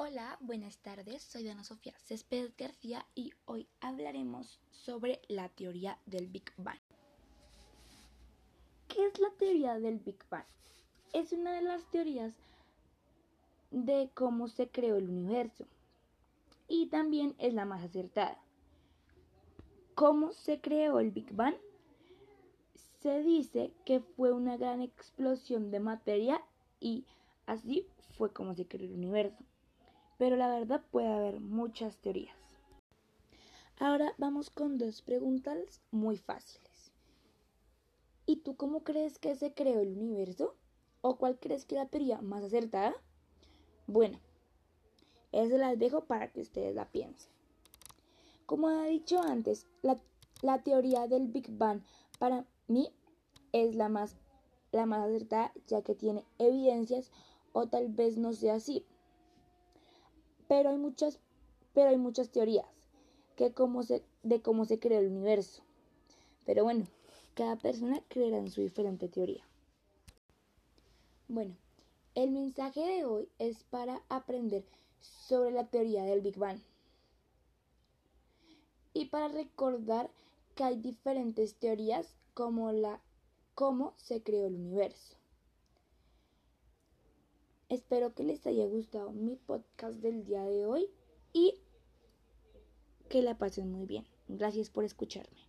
Hola, buenas tardes, soy Dana Sofía Céspedes García y hoy hablaremos sobre la teoría del Big Bang. ¿Qué es la teoría del Big Bang? Es una de las teorías de cómo se creó el universo y también es la más acertada. ¿Cómo se creó el Big Bang? Se dice que fue una gran explosión de materia y así fue como se creó el universo pero la verdad puede haber muchas teorías. Ahora vamos con dos preguntas muy fáciles. ¿Y tú cómo crees que se creó el universo? ¿O cuál crees que es la teoría más acertada? Bueno, eso las dejo para que ustedes la piensen. Como he dicho antes, la, teoría del Big Bang para mí es la más acertada ya que tiene evidencias o tal vez no sea así, pero hay muchas, pero hay muchas teorías que cómo se, de cómo se creó el universo. Pero bueno, cada persona creerá en su diferente teoría. Bueno, el mensaje de hoy es para aprender sobre la teoría del Big Bang y para recordar que hay diferentes teorías como la cómo se creó el universo. Espero que les haya gustado mi podcast del día de hoy y que la pasen muy bien. Gracias por escucharme.